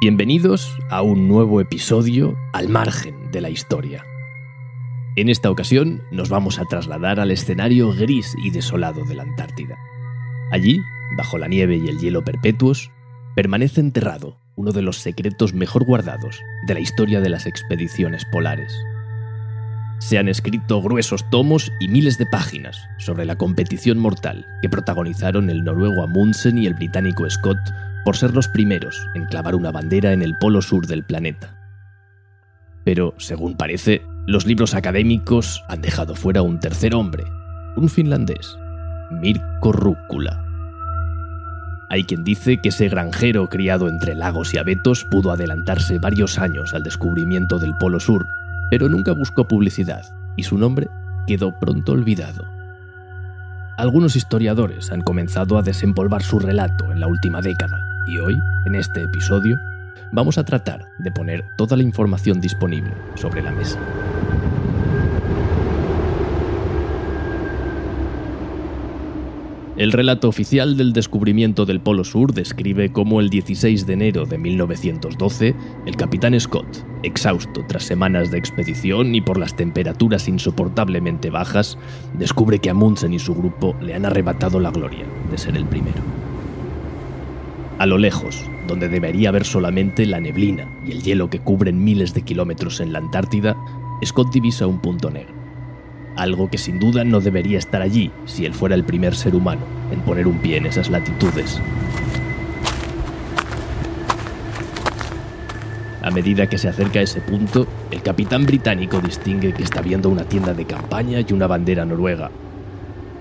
Bienvenidos a un nuevo episodio al margen de la historia. En esta ocasión nos vamos a trasladar al escenario gris y desolado de la Antártida. Allí, bajo la nieve y el hielo perpetuos, permanece enterrado uno de los secretos mejor guardados de la historia de las expediciones polares. Se han escrito gruesos tomos y miles de páginas sobre la competición mortal que protagonizaron el noruego Amundsen y el británico Scott por ser los primeros en clavar una bandera en el polo sur del planeta. Pero, según parece, los libros académicos han dejado fuera un tercer hombre, un finlandés, Mirko Rúcula. Hay quien dice que ese granjero criado entre lagos y abetos pudo adelantarse varios años al descubrimiento del Polo Sur, pero nunca buscó publicidad y su nombre quedó pronto olvidado. Algunos historiadores han comenzado a desempolvar su relato en la última década y hoy, en este episodio, vamos a tratar de poner toda la información disponible sobre la mesa. El relato oficial del descubrimiento del Polo Sur describe cómo el 16 de enero de 1912, el capitán Scott, exhausto tras semanas de expedición y por las temperaturas insoportablemente bajas, descubre que Amundsen y su grupo le han arrebatado la gloria de ser el primero. A lo lejos, donde debería haber solamente la neblina y el hielo que cubren miles de kilómetros en la Antártida, Scott divisa un punto negro algo que sin duda no debería estar allí si él fuera el primer ser humano en poner un pie en esas latitudes. A medida que se acerca a ese punto, el capitán británico distingue que está viendo una tienda de campaña y una bandera noruega.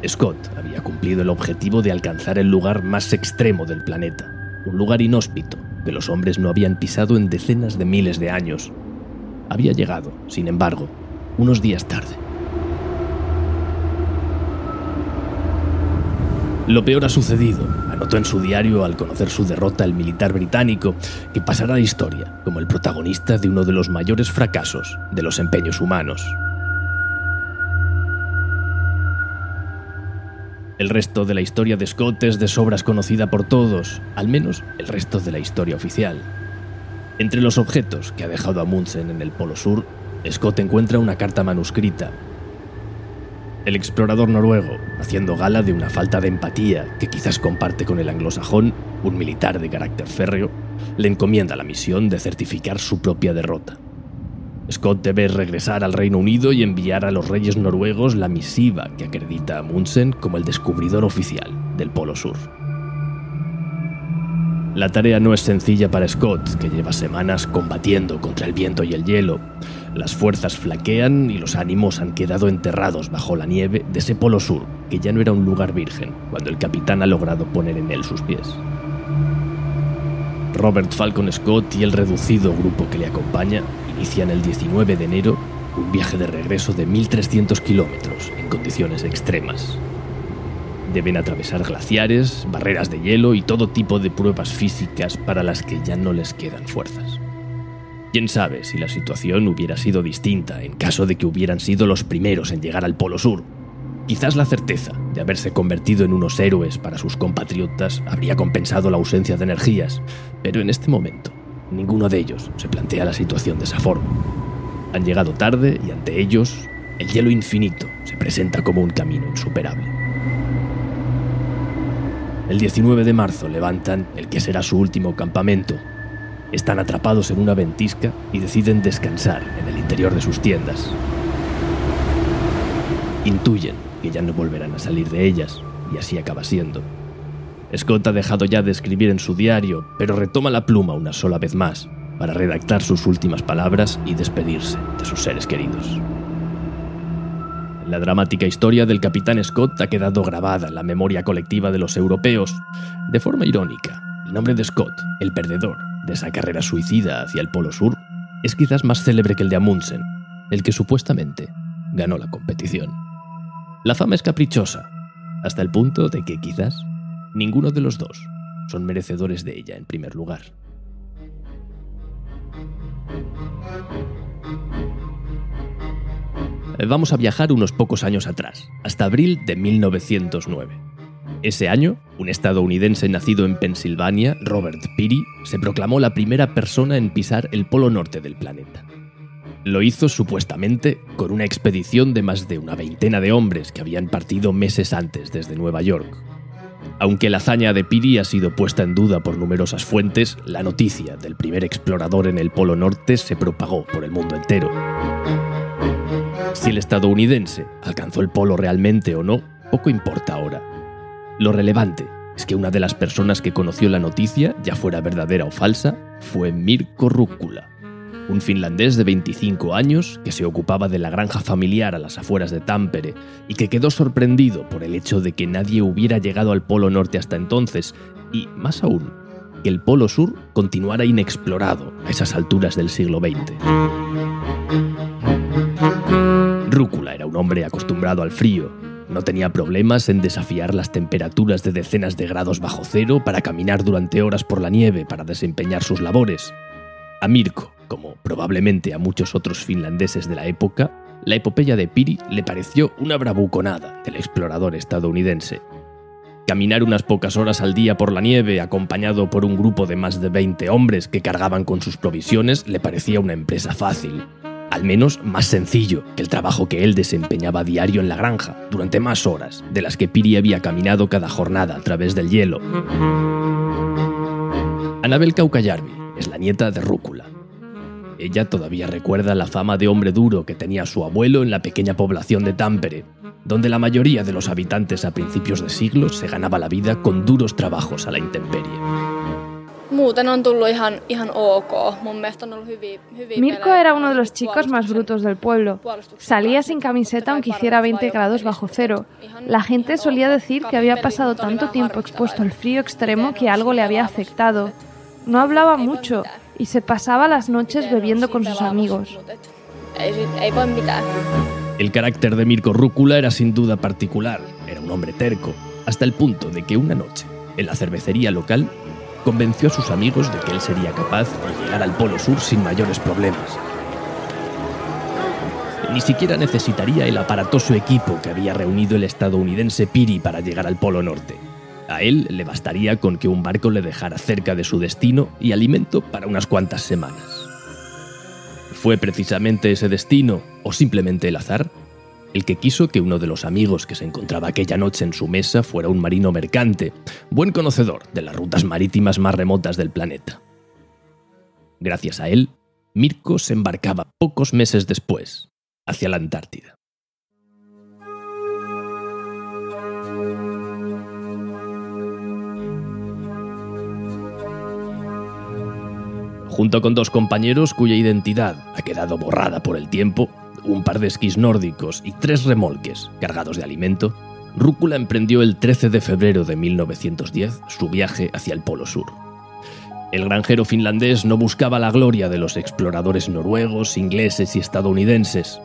Scott había cumplido el objetivo de alcanzar el lugar más extremo del planeta, un lugar inhóspito que los hombres no habían pisado en decenas de miles de años. Había llegado, sin embargo, unos días tarde. Lo peor ha sucedido, anotó en su diario al conocer su derrota el militar británico, que pasará a la historia como el protagonista de uno de los mayores fracasos de los empeños humanos. El resto de la historia de Scott es de sobras conocida por todos, al menos el resto de la historia oficial. Entre los objetos que ha dejado Amundsen en el Polo Sur, Scott encuentra una carta manuscrita el explorador noruego, haciendo gala de una falta de empatía que quizás comparte con el anglosajón, un militar de carácter férreo, le encomienda la misión de certificar su propia derrota. Scott debe regresar al Reino Unido y enviar a los reyes noruegos la misiva que acredita a Munsen como el descubridor oficial del Polo Sur. La tarea no es sencilla para Scott, que lleva semanas combatiendo contra el viento y el hielo. Las fuerzas flaquean y los ánimos han quedado enterrados bajo la nieve de ese polo sur, que ya no era un lugar virgen, cuando el capitán ha logrado poner en él sus pies. Robert Falcon Scott y el reducido grupo que le acompaña inician el 19 de enero un viaje de regreso de 1.300 kilómetros en condiciones extremas. Deben atravesar glaciares, barreras de hielo y todo tipo de pruebas físicas para las que ya no les quedan fuerzas. Quién sabe si la situación hubiera sido distinta en caso de que hubieran sido los primeros en llegar al Polo Sur. Quizás la certeza de haberse convertido en unos héroes para sus compatriotas habría compensado la ausencia de energías, pero en este momento ninguno de ellos se plantea la situación de esa forma. Han llegado tarde y ante ellos el hielo infinito se presenta como un camino insuperable. El 19 de marzo levantan el que será su último campamento. Están atrapados en una ventisca y deciden descansar en el interior de sus tiendas. Intuyen que ya no volverán a salir de ellas, y así acaba siendo. Scott ha dejado ya de escribir en su diario, pero retoma la pluma una sola vez más para redactar sus últimas palabras y despedirse de sus seres queridos. La dramática historia del capitán Scott ha quedado grabada en la memoria colectiva de los europeos. De forma irónica, el nombre de Scott, el perdedor de esa carrera suicida hacia el Polo Sur, es quizás más célebre que el de Amundsen, el que supuestamente ganó la competición. La fama es caprichosa, hasta el punto de que quizás ninguno de los dos son merecedores de ella en primer lugar. Vamos a viajar unos pocos años atrás, hasta abril de 1909. Ese año, un estadounidense nacido en Pensilvania, Robert Peary, se proclamó la primera persona en pisar el polo norte del planeta. Lo hizo supuestamente con una expedición de más de una veintena de hombres que habían partido meses antes desde Nueva York. Aunque la hazaña de Peary ha sido puesta en duda por numerosas fuentes, la noticia del primer explorador en el Polo Norte se propagó por el mundo entero. Si el estadounidense alcanzó el polo realmente o no, poco importa ahora. Lo relevante es que una de las personas que conoció la noticia, ya fuera verdadera o falsa, fue Mirko Rúcula, un finlandés de 25 años que se ocupaba de la granja familiar a las afueras de Tampere y que quedó sorprendido por el hecho de que nadie hubiera llegado al Polo Norte hasta entonces y, más aún, que el Polo Sur continuara inexplorado a esas alturas del siglo XX. Rúcula era un hombre acostumbrado al frío no tenía problemas en desafiar las temperaturas de decenas de grados bajo cero para caminar durante horas por la nieve para desempeñar sus labores. A Mirko, como probablemente a muchos otros finlandeses de la época, la epopeya de Piri le pareció una bravuconada del explorador estadounidense. Caminar unas pocas horas al día por la nieve acompañado por un grupo de más de 20 hombres que cargaban con sus provisiones le parecía una empresa fácil, al menos más sencillo que el trabajo que él desempeñaba diario en la granja, durante más horas de las que Piri había caminado cada jornada a través del hielo. Anabel Kaukayarvi es la nieta de Rúcula. Ella todavía recuerda la fama de hombre duro que tenía su abuelo en la pequeña población de Tampere, donde la mayoría de los habitantes a principios de siglo se ganaba la vida con duros trabajos a la intemperie. Mirko era uno de los chicos más brutos del pueblo. Salía sin camiseta aunque hiciera 20 grados bajo cero. La gente solía decir que había pasado tanto tiempo expuesto al frío extremo que algo le había afectado. No hablaba mucho y se pasaba las noches bebiendo con sus amigos. El carácter de Mirko Rúcula era sin duda particular. Era un hombre terco, hasta el punto de que una noche, en la cervecería local, convenció a sus amigos de que él sería capaz de llegar al Polo Sur sin mayores problemas. Ni siquiera necesitaría el aparatoso equipo que había reunido el estadounidense Piri para llegar al Polo Norte. A él le bastaría con que un barco le dejara cerca de su destino y alimento para unas cuantas semanas. ¿Fue precisamente ese destino, o simplemente el azar, el que quiso que uno de los amigos que se encontraba aquella noche en su mesa fuera un marino mercante, buen conocedor de las rutas marítimas más remotas del planeta. Gracias a él, Mirko se embarcaba pocos meses después hacia la Antártida. Junto con dos compañeros cuya identidad ha quedado borrada por el tiempo, un par de esquís nórdicos y tres remolques cargados de alimento, Rúcula emprendió el 13 de febrero de 1910 su viaje hacia el Polo Sur. El granjero finlandés no buscaba la gloria de los exploradores noruegos, ingleses y estadounidenses.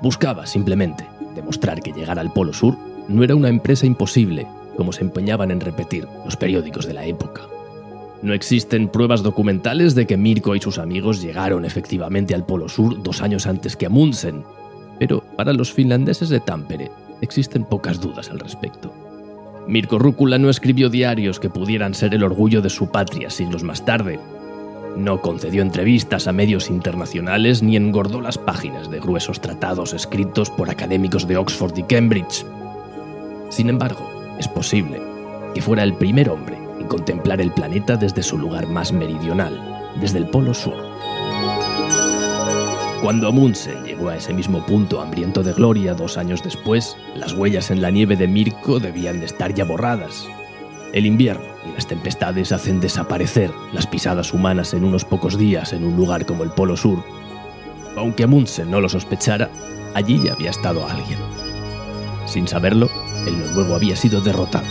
Buscaba simplemente demostrar que llegar al Polo Sur no era una empresa imposible, como se empeñaban en repetir los periódicos de la época. No existen pruebas documentales de que Mirko y sus amigos llegaron efectivamente al Polo Sur dos años antes que Amundsen, pero para los finlandeses de Tampere existen pocas dudas al respecto. Mirko Rúcula no escribió diarios que pudieran ser el orgullo de su patria siglos más tarde. No concedió entrevistas a medios internacionales ni engordó las páginas de gruesos tratados escritos por académicos de Oxford y Cambridge. Sin embargo, es posible que fuera el primer hombre contemplar el planeta desde su lugar más meridional, desde el Polo Sur. Cuando Amundsen llegó a ese mismo punto hambriento de gloria dos años después, las huellas en la nieve de Mirko debían de estar ya borradas. El invierno y las tempestades hacen desaparecer las pisadas humanas en unos pocos días en un lugar como el Polo Sur. Aunque Amundsen no lo sospechara, allí ya había estado alguien. Sin saberlo, el noruego había sido derrotado,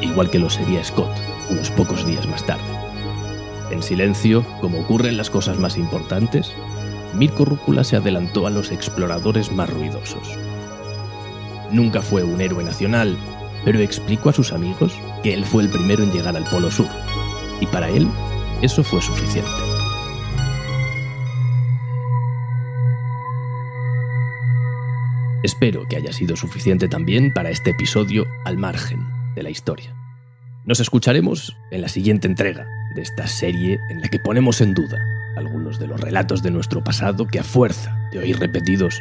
igual que lo sería Scott, unos pocos días más tarde. En silencio, como ocurre en las cosas más importantes, Mirko Rúcula se adelantó a los exploradores más ruidosos. Nunca fue un héroe nacional, pero explicó a sus amigos que él fue el primero en llegar al Polo Sur, y para él eso fue suficiente. Espero que haya sido suficiente también para este episodio al margen de la historia. Nos escucharemos en la siguiente entrega de esta serie en la que ponemos en duda algunos de los relatos de nuestro pasado que a fuerza de oír repetidos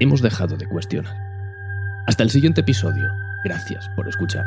hemos dejado de cuestionar. Hasta el siguiente episodio. Gracias por escuchar.